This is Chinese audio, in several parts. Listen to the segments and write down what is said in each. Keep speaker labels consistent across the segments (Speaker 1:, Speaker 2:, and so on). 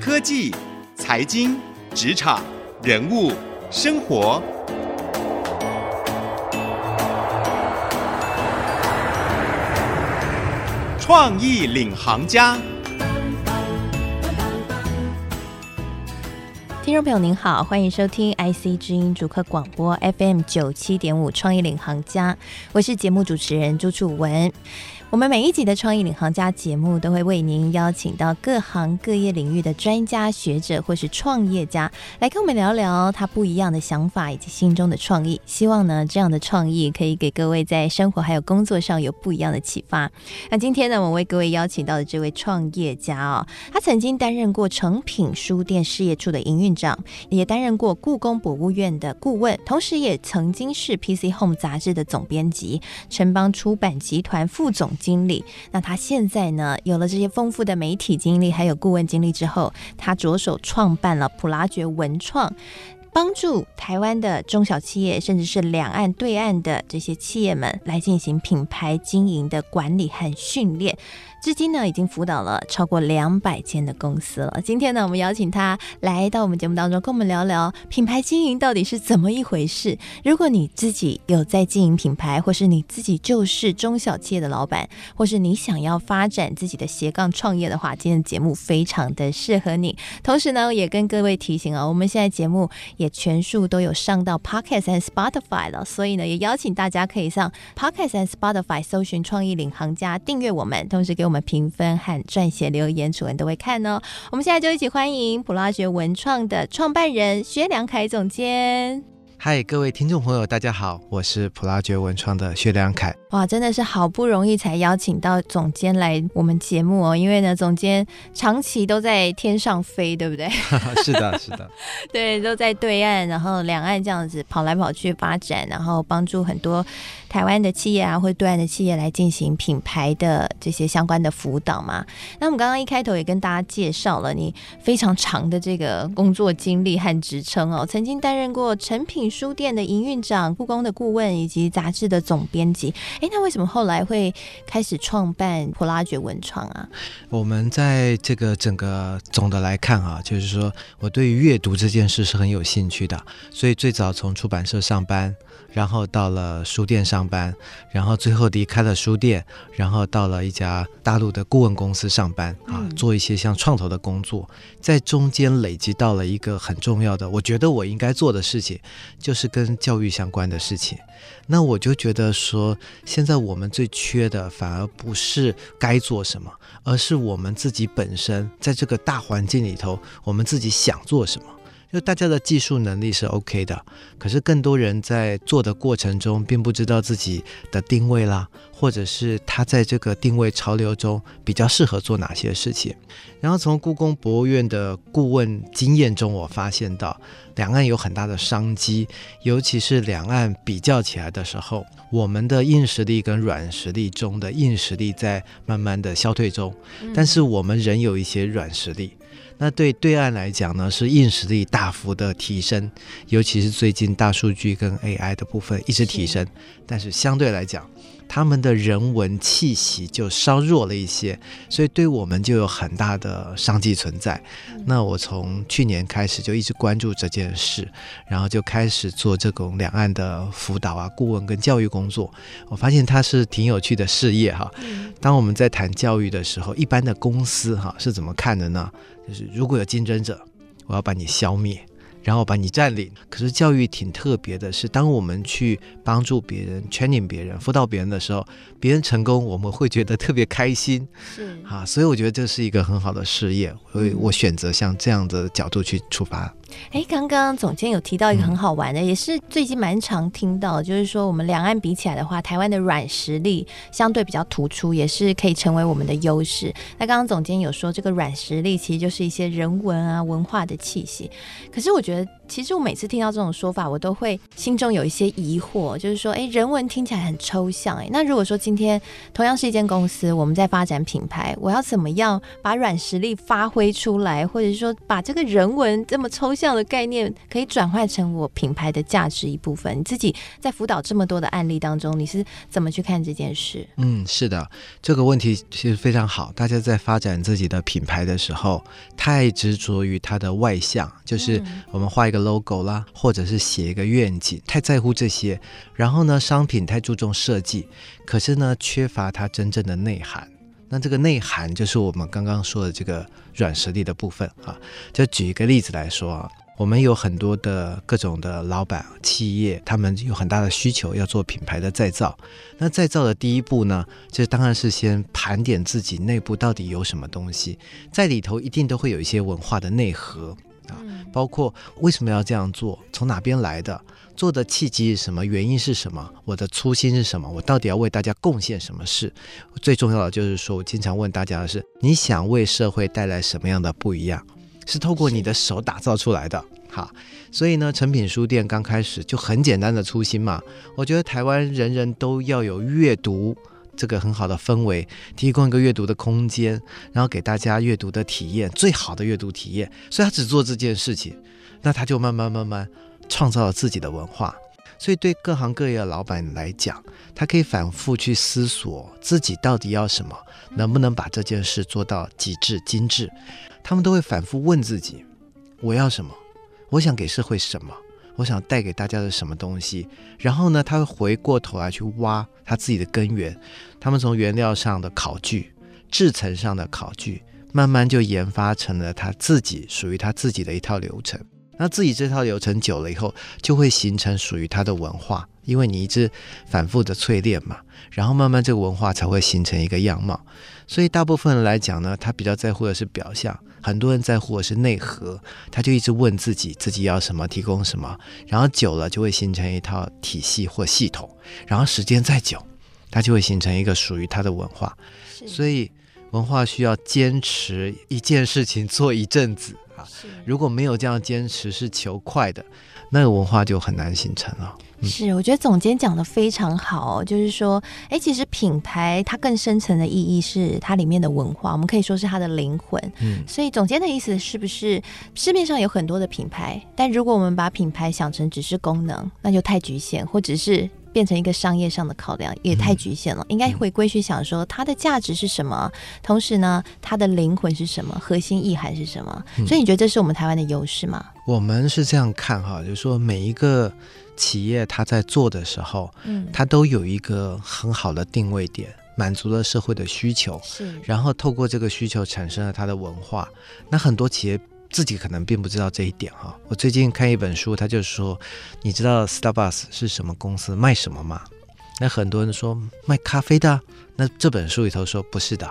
Speaker 1: 科技、财经、职场、人物、生活，创意领航家。
Speaker 2: 听众朋友您好，欢迎收听 IC 之音逐客广播 FM 九七点五创意领航家，我是节目主持人朱楚文。我们每一集的创意领航家节目都会为您邀请到各行各业领域的专家学者或是创业家来跟我们聊聊他不一样的想法以及心中的创意。希望呢，这样的创意可以给各位在生活还有工作上有不一样的启发。那今天呢，我为各位邀请到的这位创业家哦，他曾经担任过诚品书店事业处的营运长，也担任过故宫博物院的顾问，同时也曾经是 PC Home 杂志的总编辑，城邦出版集团副总经历，那他现在呢，有了这些丰富的媒体经历，还有顾问经历之后，他着手创办了普拉觉文创，帮助台湾的中小企业，甚至是两岸对岸的这些企业们来进行品牌经营的管理和训练。至今呢，已经辅导了超过两百间的公司了。今天呢，我们邀请他来到我们节目当中，跟我们聊聊品牌经营到底是怎么一回事。如果你自己有在经营品牌，或是你自己就是中小企业的老板，或是你想要发展自己的斜杠创业的话，今天的节目非常的适合你。同时呢，也跟各位提醒啊，我们现在节目也全数都有上到 Podcast 和 Spotify 了，所以呢，也邀请大家可以上 Podcast 和 Spotify 搜寻“创意领航家”，订阅我们，同时给我。我们评分和撰写留言，楚文都会看哦。我们现在就一起欢迎普拉学文创的创办人薛良凯总监。
Speaker 3: 嗨，各位听众朋友，大家好，我是普拉爵文创的薛良凯。
Speaker 2: 哇，真的是好不容易才邀请到总监来我们节目哦，因为呢，总监长期都在天上飞，对不对？
Speaker 3: 是的，是的，
Speaker 2: 对，都在对岸，然后两岸这样子跑来跑去发展，然后帮助很多台湾的企业啊，或对岸的企业来进行品牌的这些相关的辅导嘛。那我们刚刚一开头也跟大家介绍了你非常长的这个工作经历和职称哦，曾经担任过成品。书店的营运长、故宫的顾问以及杂志的总编辑，哎，那为什么后来会开始创办普拉觉文创啊？
Speaker 3: 我们在这个整个总的来看啊，就是说我对于阅读这件事是很有兴趣的，所以最早从出版社上班。然后到了书店上班，然后最后离开了书店，然后到了一家大陆的顾问公司上班啊，做一些像创投的工作，在中间累积到了一个很重要的，我觉得我应该做的事情，就是跟教育相关的事情。那我就觉得说，现在我们最缺的反而不是该做什么，而是我们自己本身在这个大环境里头，我们自己想做什么。就大家的技术能力是 OK 的，可是更多人在做的过程中，并不知道自己的定位啦，或者是他在这个定位潮流中比较适合做哪些事情。然后从故宫博物院的顾问经验中，我发现到两岸有很大的商机，尤其是两岸比较起来的时候，我们的硬实力跟软实力中的硬实力在慢慢的消退中，但是我们仍有一些软实力。那对对岸来讲呢，是硬实力大幅的提升，尤其是最近大数据跟 AI 的部分一直提升，是但是相对来讲，他们的人文气息就稍弱了一些，所以对我们就有很大的商机存在。嗯、那我从去年开始就一直关注这件事，然后就开始做这种两岸的辅导啊、顾问跟教育工作。我发现它是挺有趣的事业哈。嗯、当我们在谈教育的时候，一般的公司哈是怎么看的呢？就是如果有竞争者，我要把你消灭，然后把你占领。可是教育挺特别的是，当我们去帮助别人、training 别人、辅导别人的时候，别人成功，我们会觉得特别开心。是啊，所以我觉得这是一个很好的事业，所以我选择像这样的角度去出发。
Speaker 2: 哎，刚刚总监有提到一个很好玩的，嗯、也是最近蛮常听到，就是说我们两岸比起来的话，台湾的软实力相对比较突出，也是可以成为我们的优势。那刚刚总监有说，这个软实力其实就是一些人文啊、文化的气息。可是我觉觉得，其实我每次听到这种说法，我都会心中有一些疑惑，就是说，哎，人文听起来很抽象，哎，那如果说今天同样是一间公司，我们在发展品牌，我要怎么样把软实力发挥出来，或者是说把这个人文这么抽象的概念，可以转换成我品牌的价值一部分？你自己在辅导这么多的案例当中，你是怎么去看这件事？
Speaker 3: 嗯，是的，这个问题其实非常好。大家在发展自己的品牌的时候，太执着于它的外向，就是我们画一个 logo 啦，或者是写一个愿景，太在乎这些。然后呢，商品太注重设计，可是呢，缺乏它真正的内涵。那这个内涵就是我们刚刚说的这个软实力的部分啊。就举一个例子来说啊。我们有很多的各种的老板企业，他们有很大的需求要做品牌的再造。那再造的第一步呢，就当然是先盘点自己内部到底有什么东西，在里头一定都会有一些文化的内核啊，包括为什么要这样做，从哪边来的，做的契机是什么，原因是什么，我的初心是什么，我到底要为大家贡献什么事？最重要的就是说，我经常问大家的是，你想为社会带来什么样的不一样？是透过你的手打造出来的，好，所以呢，诚品书店刚开始就很简单的初心嘛。我觉得台湾人人都要有阅读这个很好的氛围，提供一个阅读的空间，然后给大家阅读的体验，最好的阅读体验。所以他只做这件事情，那他就慢慢慢慢创造了自己的文化。所以对各行各业的老板来讲，他可以反复去思索自己到底要什么，能不能把这件事做到极致精致。他们都会反复问自己：我要什么？我想给社会什么？我想带给大家的什么东西？然后呢，他会回过头来去挖他自己的根源。他们从原料上的考据、制程上的考据，慢慢就研发成了他自己属于他自己的一套流程。那自己这套流程久了以后，就会形成属于他的文化，因为你一直反复的淬炼嘛，然后慢慢这个文化才会形成一个样貌。所以大部分人来讲呢，他比较在乎的是表象。很多人在乎的是内核，他就一直问自己自己要什么，提供什么，然后久了就会形成一套体系或系统，然后时间再久，他就会形成一个属于他的文化。所以文化需要坚持一件事情做一阵子啊，如果没有这样坚持，是求快的，那个文化就很难形成了。
Speaker 2: 是，我觉得总监讲的非常好，就是说，哎，其实品牌它更深层的意义是它里面的文化，我们可以说是它的灵魂。嗯，所以总监的意思是不是市面上有很多的品牌，但如果我们把品牌想成只是功能，那就太局限，或者是变成一个商业上的考量，也太局限了。应该回归去想说它的价值是什么，同时呢，它的灵魂是什么，核心意涵是什么。所以你觉得这是我们台湾的优势吗？
Speaker 3: 我们是这样看哈，就是说每一个。企业它在做的时候，嗯，它都有一个很好的定位点，满足了社会的需求，是，然后透过这个需求产生了它的文化。那很多企业自己可能并不知道这一点哈。我最近看一本书，他就说，你知道 Starbucks 是什么公司，卖什么吗？那很多人说卖咖啡的。那这本书里头说不是的，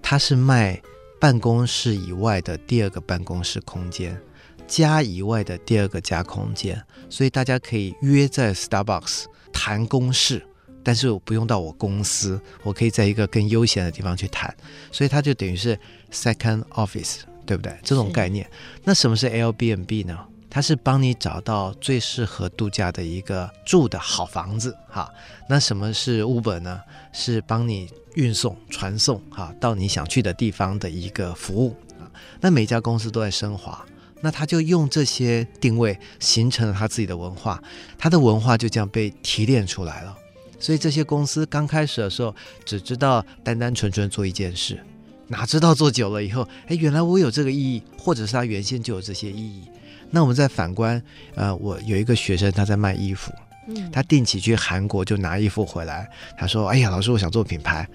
Speaker 3: 它是卖办公室以外的第二个办公室空间。家以外的第二个家空间，所以大家可以约在 Starbucks 谈公事，但是我不用到我公司，我可以在一个更悠闲的地方去谈，所以它就等于是 second office，对不对？这种概念。那什么是 Airbnb 呢？它是帮你找到最适合度假的一个住的好房子，哈。那什么是 Uber 呢？是帮你运送、传送，哈，到你想去的地方的一个服务啊。那每家公司都在升华。那他就用这些定位形成了他自己的文化，他的文化就这样被提炼出来了。所以这些公司刚开始的时候只知道单单纯纯做一件事，哪知道做久了以后，哎，原来我有这个意义，或者是他原先就有这些意义。那我们再反观，呃，我有一个学生他在卖衣服，他定期去韩国就拿衣服回来，他说：“哎呀，老师，我想做品牌。”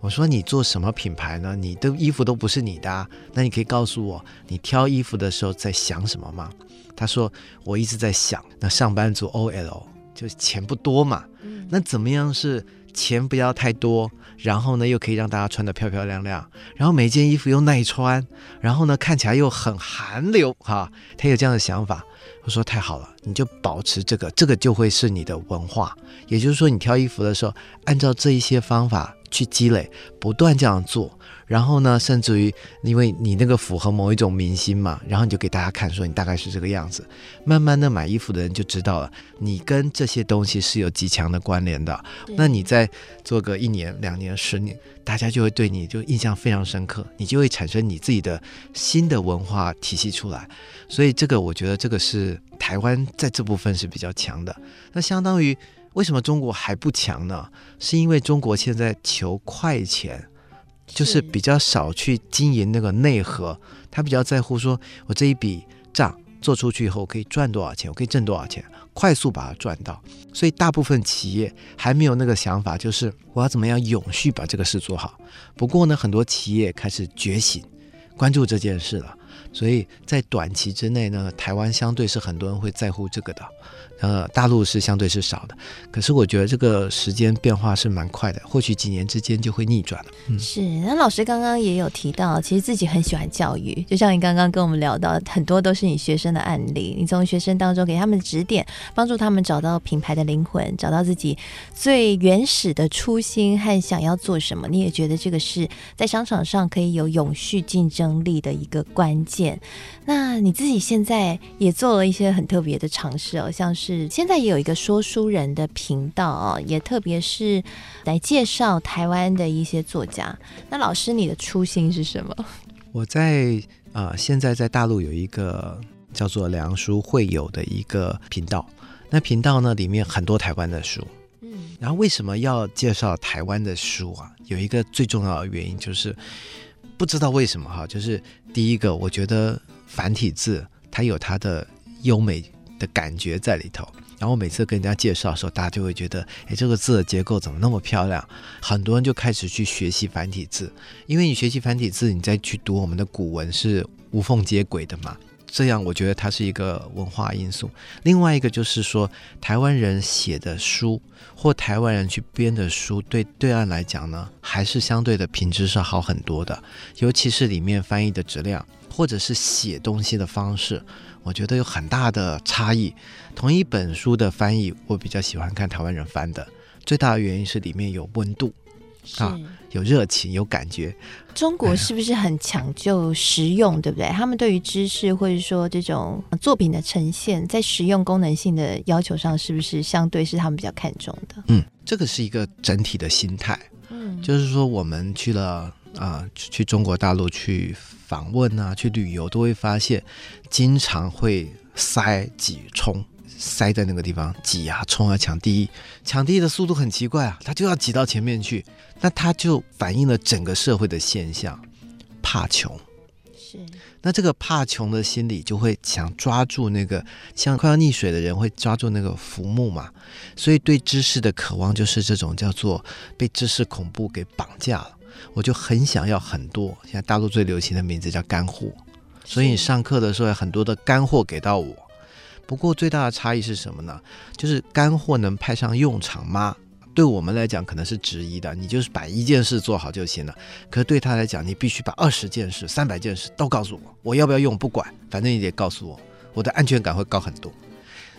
Speaker 3: 我说你做什么品牌呢？你的衣服都不是你的啊，那你可以告诉我，你挑衣服的时候在想什么吗？他说我一直在想，那上班族 OL 就钱不多嘛，那怎么样是钱不要太多，然后呢又可以让大家穿得漂漂亮亮，然后每件衣服又耐穿，然后呢看起来又很韩流哈，他有这样的想法。我说太好了，你就保持这个，这个就会是你的文化。也就是说，你挑衣服的时候，按照这一些方法去积累，不断这样做。然后呢，甚至于因为你那个符合某一种明星嘛，然后你就给大家看，说你大概是这个样子。慢慢的买衣服的人就知道了，你跟这些东西是有极强的关联的。那你再做个一年、两年、十年，大家就会对你就印象非常深刻，你就会产生你自己的新的文化体系出来。所以这个我觉得这个是台湾在这部分是比较强的。那相当于为什么中国还不强呢？是因为中国现在求快钱。就是比较少去经营那个内核，他比较在乎说，我这一笔账做出去以后可以赚多少钱，我可以挣多少钱，快速把它赚到。所以大部分企业还没有那个想法，就是我要怎么样永续把这个事做好。不过呢，很多企业开始觉醒，关注这件事了。所以在短期之内呢，台湾相对是很多人会在乎这个的。呃，大陆是相对是少的，可是我觉得这个时间变化是蛮快的，或许几年之间就会逆转了。嗯，
Speaker 2: 是。那老师刚刚也有提到，其实自己很喜欢教育，就像你刚刚跟我们聊到，很多都是你学生的案例，你从学生当中给他们指点，帮助他们找到品牌的灵魂，找到自己最原始的初心和想要做什么。你也觉得这个是在商场上可以有永续竞争力的一个关键。那你自己现在也做了一些很特别的尝试哦，像是。是，现在也有一个说书人的频道啊，也特别是来介绍台湾的一些作家。那老师，你的初心是什么？
Speaker 3: 我在啊、呃，现在在大陆有一个叫做“良书会友”的一个频道。那频道呢，里面很多台湾的书。嗯，然后为什么要介绍台湾的书啊？有一个最重要的原因就是，不知道为什么哈，就是第一个，我觉得繁体字它有它的优美。的感觉在里头，然后每次跟人家介绍的时候，大家就会觉得，哎，这个字的结构怎么那么漂亮？很多人就开始去学习繁体字，因为你学习繁体字，你再去读我们的古文是无缝接轨的嘛。这样我觉得它是一个文化因素。另外一个就是说，台湾人写的书或台湾人去编的书，对对岸来讲呢，还是相对的品质是好很多的，尤其是里面翻译的质量，或者是写东西的方式。我觉得有很大的差异。同一本书的翻译，我比较喜欢看台湾人翻的。最大的原因是里面有温度，啊，有热情，有感觉。
Speaker 2: 中国是不是很讲究实用，哎、对不对？他们对于知识或者说这种作品的呈现，在实用功能性的要求上，是不是相对是他们比较看重的？
Speaker 3: 嗯，这个是一个整体的心态。嗯，就是说我们去了啊、呃，去中国大陆去。访问啊，去旅游都会发现，经常会塞挤冲，塞在那个地方挤啊冲啊抢第一，抢第一的速度很奇怪啊，他就要挤到前面去，那他就反映了整个社会的现象，怕穷。是，那这个怕穷的心理就会想抓住那个像快要溺水的人会抓住那个浮木嘛，所以对知识的渴望就是这种叫做被知识恐怖给绑架了。我就很想要很多，现在大陆最流行的名字叫干货，所以你上课的时候有很多的干货给到我。不过最大的差异是什么呢？就是干货能派上用场吗？对我们来讲可能是质疑的，你就是把一件事做好就行了。可是对他来讲，你必须把二十件事、三百件事都告诉我，我要不要用不管，反正你得告诉我，我的安全感会高很多。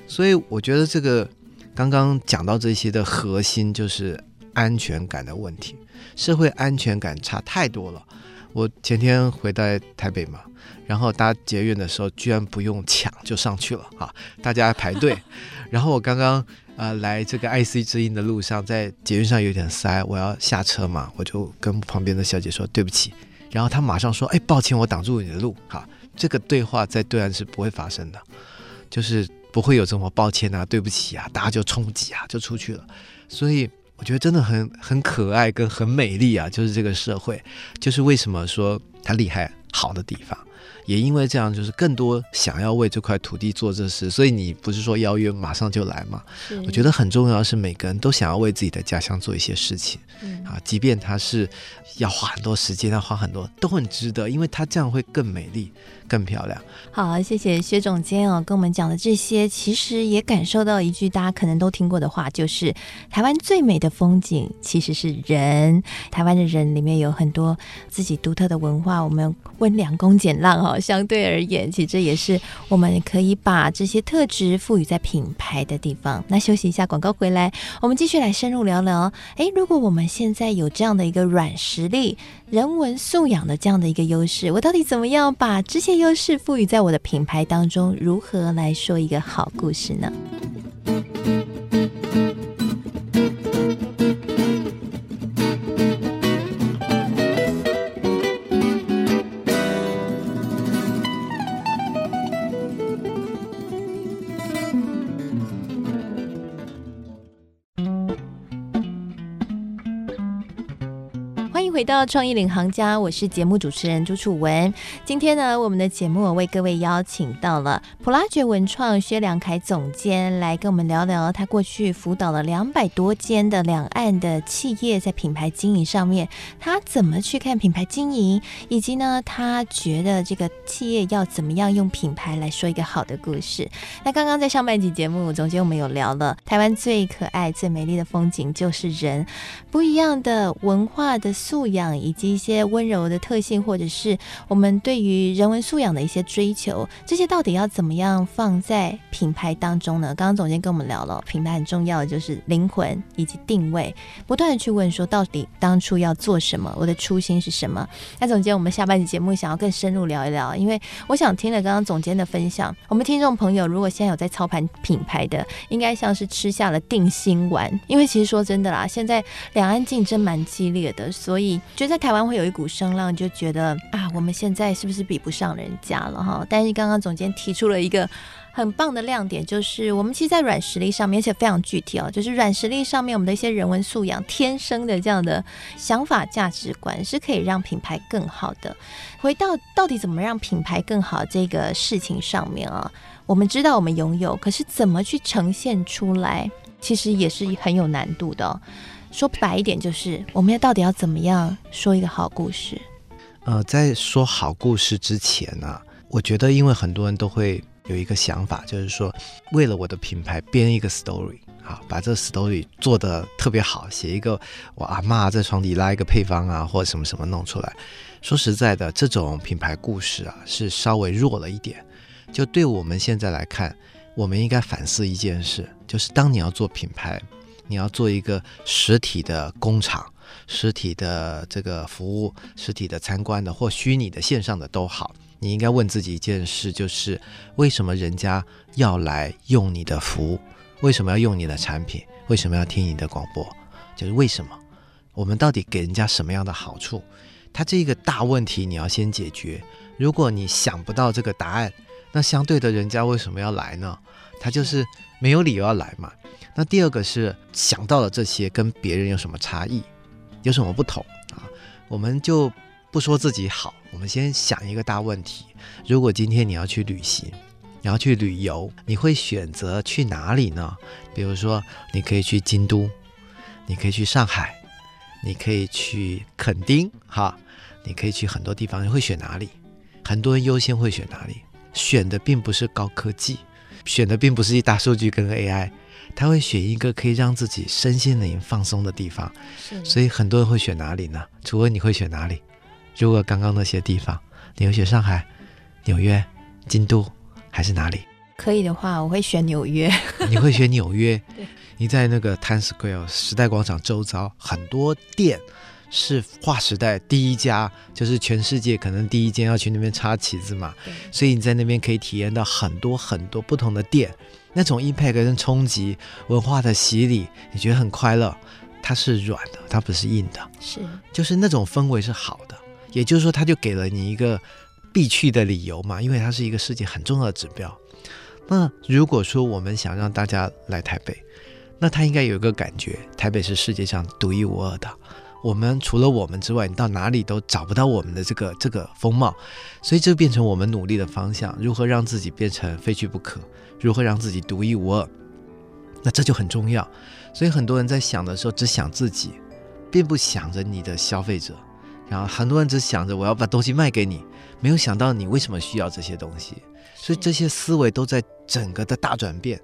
Speaker 3: 所以我觉得这个刚刚讲到这些的核心就是安全感的问题。社会安全感差太多了。我前天回到台北嘛，然后搭捷运的时候，居然不用抢就上去了啊！大家排队。然后我刚刚呃来这个 IC 之音的路上，在捷运上有点塞，我要下车嘛，我就跟旁边的小姐说对不起。然后她马上说：“哎，抱歉，我挡住你的路。”哈，这个对话在对岸是不会发生的，就是不会有这么抱歉啊、对不起啊，大家就冲击啊，就出去了。所以。我觉得真的很很可爱跟很美丽啊，就是这个社会，就是为什么说它厉害好的地方，也因为这样，就是更多想要为这块土地做这事，所以你不是说邀约马上就来嘛？我觉得很重要是每个人都想要为自己的家乡做一些事情，嗯啊，即便他是要花很多时间，要花很多，都很值得，因为他这样会更美丽。更漂亮。
Speaker 2: 好，谢谢薛总监哦，跟我们讲的这些，其实也感受到一句大家可能都听过的话，就是台湾最美的风景其实是人。台湾的人里面有很多自己独特的文化，我们温良恭俭浪相对而言，其实也是我们可以把这些特质赋予在品牌的地方。那休息一下，广告回来，我们继续来深入聊聊。诶，如果我们现在有这样的一个软实力、人文素养的这样的一个优势，我到底怎么样把这些优势赋予在我的品牌当中？如何来说一个好故事呢？回到创意领航家，我是节目主持人朱楚文。今天呢，我们的节目为各位邀请到了普拉觉文创薛良凯总监来跟我们聊聊他过去辅导了两百多间的两岸的企业在品牌经营上面，他怎么去看品牌经营，以及呢，他觉得这个企业要怎么样用品牌来说一个好的故事。那刚刚在上半集节目，总监我们有聊了台湾最可爱、最美丽的风景就是人，不一样的文化的素养以及一些温柔的特性，或者是我们对于人文素养的一些追求，这些到底要怎么样放在品牌当中呢？刚刚总监跟我们聊了，品牌很重要的就是灵魂以及定位，不断的去问说，到底当初要做什么，我的初心是什么？那总监，我们下半集节目想要更深入聊一聊，因为我想听了刚刚总监的分享，我们听众朋友如果现在有在操盘品牌的，应该像是吃下了定心丸，因为其实说真的啦，现在两岸竞争蛮激烈的，所以。觉得在台湾会有一股声浪，就觉得啊，我们现在是不是比不上人家了哈？但是刚刚总监提出了一个很棒的亮点，就是我们其实，在软实力上面，而且非常具体哦，就是软实力上面，我们的一些人文素养、天生的这样的想法、价值观，是可以让品牌更好的。回到到底怎么让品牌更好这个事情上面啊，我们知道我们拥有，可是怎么去呈现出来，其实也是很有难度的。说白一点，就是我们要到底要怎么样说一个好故事？
Speaker 3: 呃，在说好故事之前呢、我觉得，因为很多人都会有一个想法，就是说，为了我的品牌编一个 story，好，把这 story 做得特别好，写一个我阿嬷在床底拉一个配方啊，或者什么什么弄出来。说实在的，这种品牌故事啊，是稍微弱了一点。就对我们现在来看，我们应该反思一件事，就是当你要做品牌。你要做一个实体的工厂、实体的这个服务、实体的参观的或虚拟的线上的都好，你应该问自己一件事，就是为什么人家要来用你的服务？为什么要用你的产品？为什么要听你的广播？就是为什么？我们到底给人家什么样的好处？它这个大问题你要先解决。如果你想不到这个答案，那相对的，人家为什么要来呢？他就是没有理由要来嘛。那第二个是想到了这些，跟别人有什么差异，有什么不同啊？我们就不说自己好，我们先想一个大问题：如果今天你要去旅行，你要去旅游，你会选择去哪里呢？比如说，你可以去京都，你可以去上海，你可以去垦丁，哈，你可以去很多地方，你会选哪里？很多人优先会选哪里？选的并不是高科技。选的并不是大数据跟 AI，他会选一个可以让自己身心灵放松的地方。是，所以很多人会选哪里呢？除了你会选哪里？如果刚刚那些地方，你会选上海、纽约、京都，还是哪里？
Speaker 2: 可以的话，我会选纽约。
Speaker 3: 你会选纽约？对，你在那个 Times Square 时代广场周遭很多店。是划时代第一家，就是全世界可能第一间要去那边插旗子嘛，所以你在那边可以体验到很多很多不同的店，那种 impact 跟冲击文化的洗礼，你觉得很快乐。它是软的，它不是硬的，是就是那种氛围是好的，也就是说，它就给了你一个必去的理由嘛，因为它是一个世界很重要的指标。那如果说我们想让大家来台北，那他应该有一个感觉，台北是世界上独一无二的。我们除了我们之外，你到哪里都找不到我们的这个这个风貌，所以这变成我们努力的方向。如何让自己变成非去不可？如何让自己独一无二？那这就很重要。所以很多人在想的时候，只想自己，并不想着你的消费者。然后很多人只想着我要把东西卖给你，没有想到你为什么需要这些东西。所以这些思维都在整个的大转变。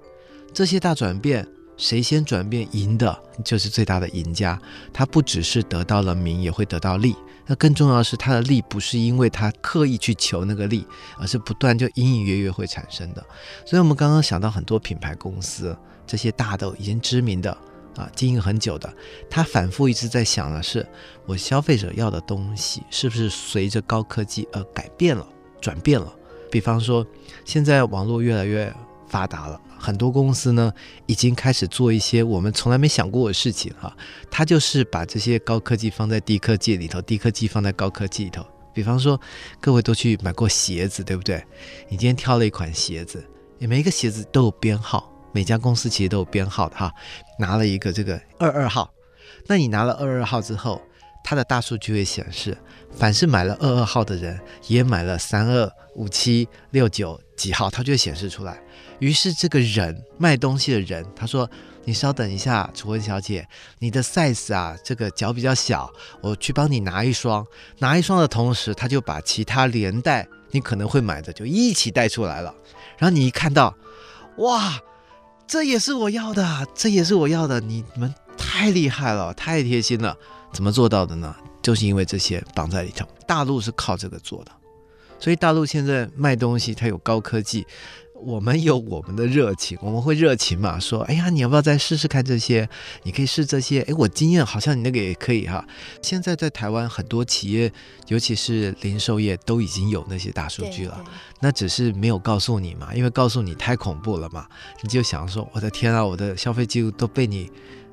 Speaker 3: 这些大转变谁先转变赢的，就是最大的赢家。他不只是得到了名，也会得到利。那更重要的是，他的利不是因为他刻意去求那个利，而是不断就隐隐约约会产生的。所以，我们刚刚想到很多品牌公司，这些大的已经知名的啊，经营很久的，他反复一直在想的是，我消费者要的东西是不是随着高科技而改变了、转变了？比方说，现在网络越来越发达了。很多公司呢，已经开始做一些我们从来没想过的事情哈。他就是把这些高科技放在低科技里头，低科技放在高科技里头。比方说，各位都去买过鞋子，对不对？你今天挑了一款鞋子，每一个鞋子都有编号，每家公司其实都有编号的哈。拿了一个这个二二号，那你拿了二二号之后，它的大数据会显示，凡是买了二二号的人，也买了三二五七六九几号，它就会显示出来。于是这个人卖东西的人，他说：“你稍等一下，楚文小姐，你的 size 啊，这个脚比较小，我去帮你拿一双。拿一双的同时，他就把其他连带你可能会买的就一起带出来了。然后你一看到，哇，这也是我要的，这也是我要的。你们太厉害了，太贴心了，怎么做到的呢？就是因为这些绑在里头。大陆是靠这个做的，所以大陆现在卖东西，它有高科技。”我们有我们的热情，我们会热情嘛？说，哎呀，你要不要再试试看这些？你可以试这些。哎，我经验好像你那个也可以哈。现在在台湾很多企业，尤其是零售业，都已经有那些大数据了。那只是没有告诉你嘛，因为告诉你太恐怖了嘛。你就想说，我的天啊，我的消费记录都被你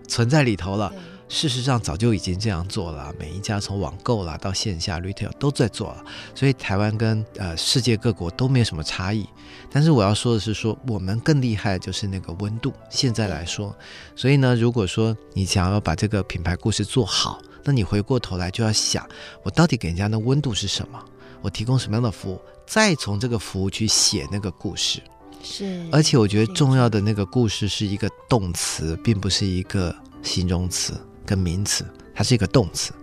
Speaker 3: 存在里头了。事实上，早就已经这样做了。每一家从网购啦到线下 retail 都在做了，所以台湾跟呃世界各国都没有什么差异。但是我要说的是说，说我们更厉害的就是那个温度。现在来说，所以呢，如果说你想要把这个品牌故事做好，那你回过头来就要想，我到底给人家的温度是什么？我提供什么样的服务？再从这个服务去写那个故事。是，而且我觉得重要的那个故事是一个动词，并不是一个形容词。跟名词，它是一个动词，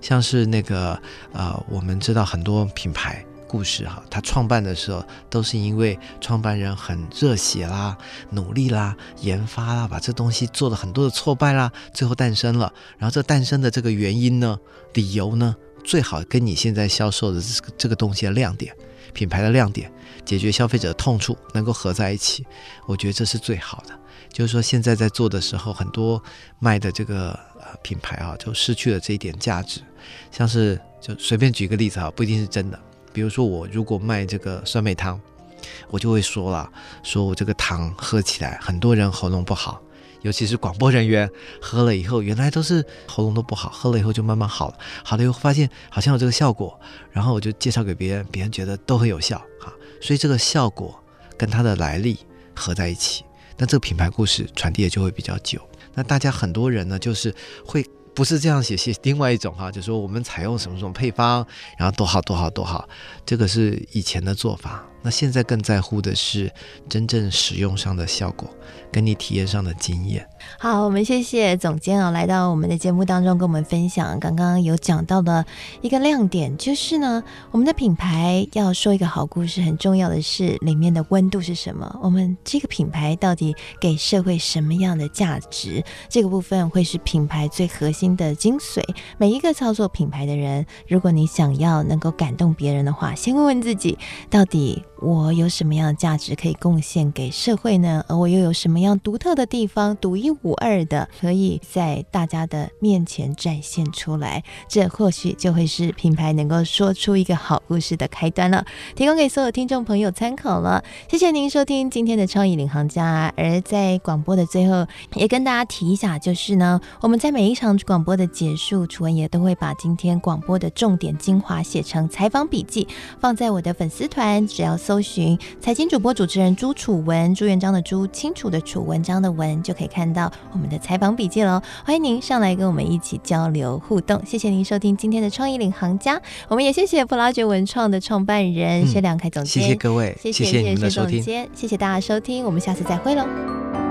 Speaker 3: 像是那个呃，我们知道很多品牌故事哈，它创办的时候都是因为创办人很热血啦、努力啦、研发啦，把这东西做了很多的挫败啦，最后诞生了。然后这诞生的这个原因呢、理由呢，最好跟你现在销售的这个这个东西的亮点、品牌的亮点、解决消费者的痛处能够合在一起，我觉得这是最好的。就是说，现在在做的时候，很多卖的这个呃品牌啊，就失去了这一点价值。像是就随便举个例子哈，不一定是真的。比如说，我如果卖这个酸梅汤，我就会说了，说我这个汤喝起来，很多人喉咙不好，尤其是广播人员喝了以后，原来都是喉咙都不好，喝了以后就慢慢好了。好了以后发现好像有这个效果，然后我就介绍给别人，别人觉得都很有效哈。所以这个效果跟它的来历合在一起。那这个品牌故事传递的就会比较久。那大家很多人呢，就是会不是这样写，写另外一种哈，就说我们采用什么什么配方，然后多好多好多好，这个是以前的做法。那现在更在乎的是真正使用上的效果，跟你体验上的经验。
Speaker 2: 好，我们谢谢总监哦，来到我们的节目当中跟我们分享。刚刚有讲到的一个亮点，就是呢，我们的品牌要说一个好故事，很重要的是里面的温度是什么？我们这个品牌到底给社会什么样的价值？这个部分会是品牌最核心的精髓。每一个操作品牌的人，如果你想要能够感动别人的话，先问问自己，到底。我有什么样的价值可以贡献给社会呢？而我又有什么样独特的地方，独一无二的，可以在大家的面前展现出来？这或许就会是品牌能够说出一个好故事的开端了。提供给所有听众朋友参考了。谢谢您收听今天的创意领航家。而在广播的最后，也跟大家提一下，就是呢，我们在每一场广播的结束，楚文也都会把今天广播的重点精华写成采访笔记，放在我的粉丝团，只要。搜寻财经主播主持人朱楚文，朱元璋的朱，清楚的楚，文章的文，就可以看到我们的采访笔记喽。欢迎您上来跟我们一起交流互动。谢谢您收听今天的创意领航家，我们也谢谢普拉爵文创的创办人薛亮凯总监，
Speaker 3: 谢谢各位，
Speaker 2: 谢谢谢谢总监，谢谢大家收听，我们下次再会喽。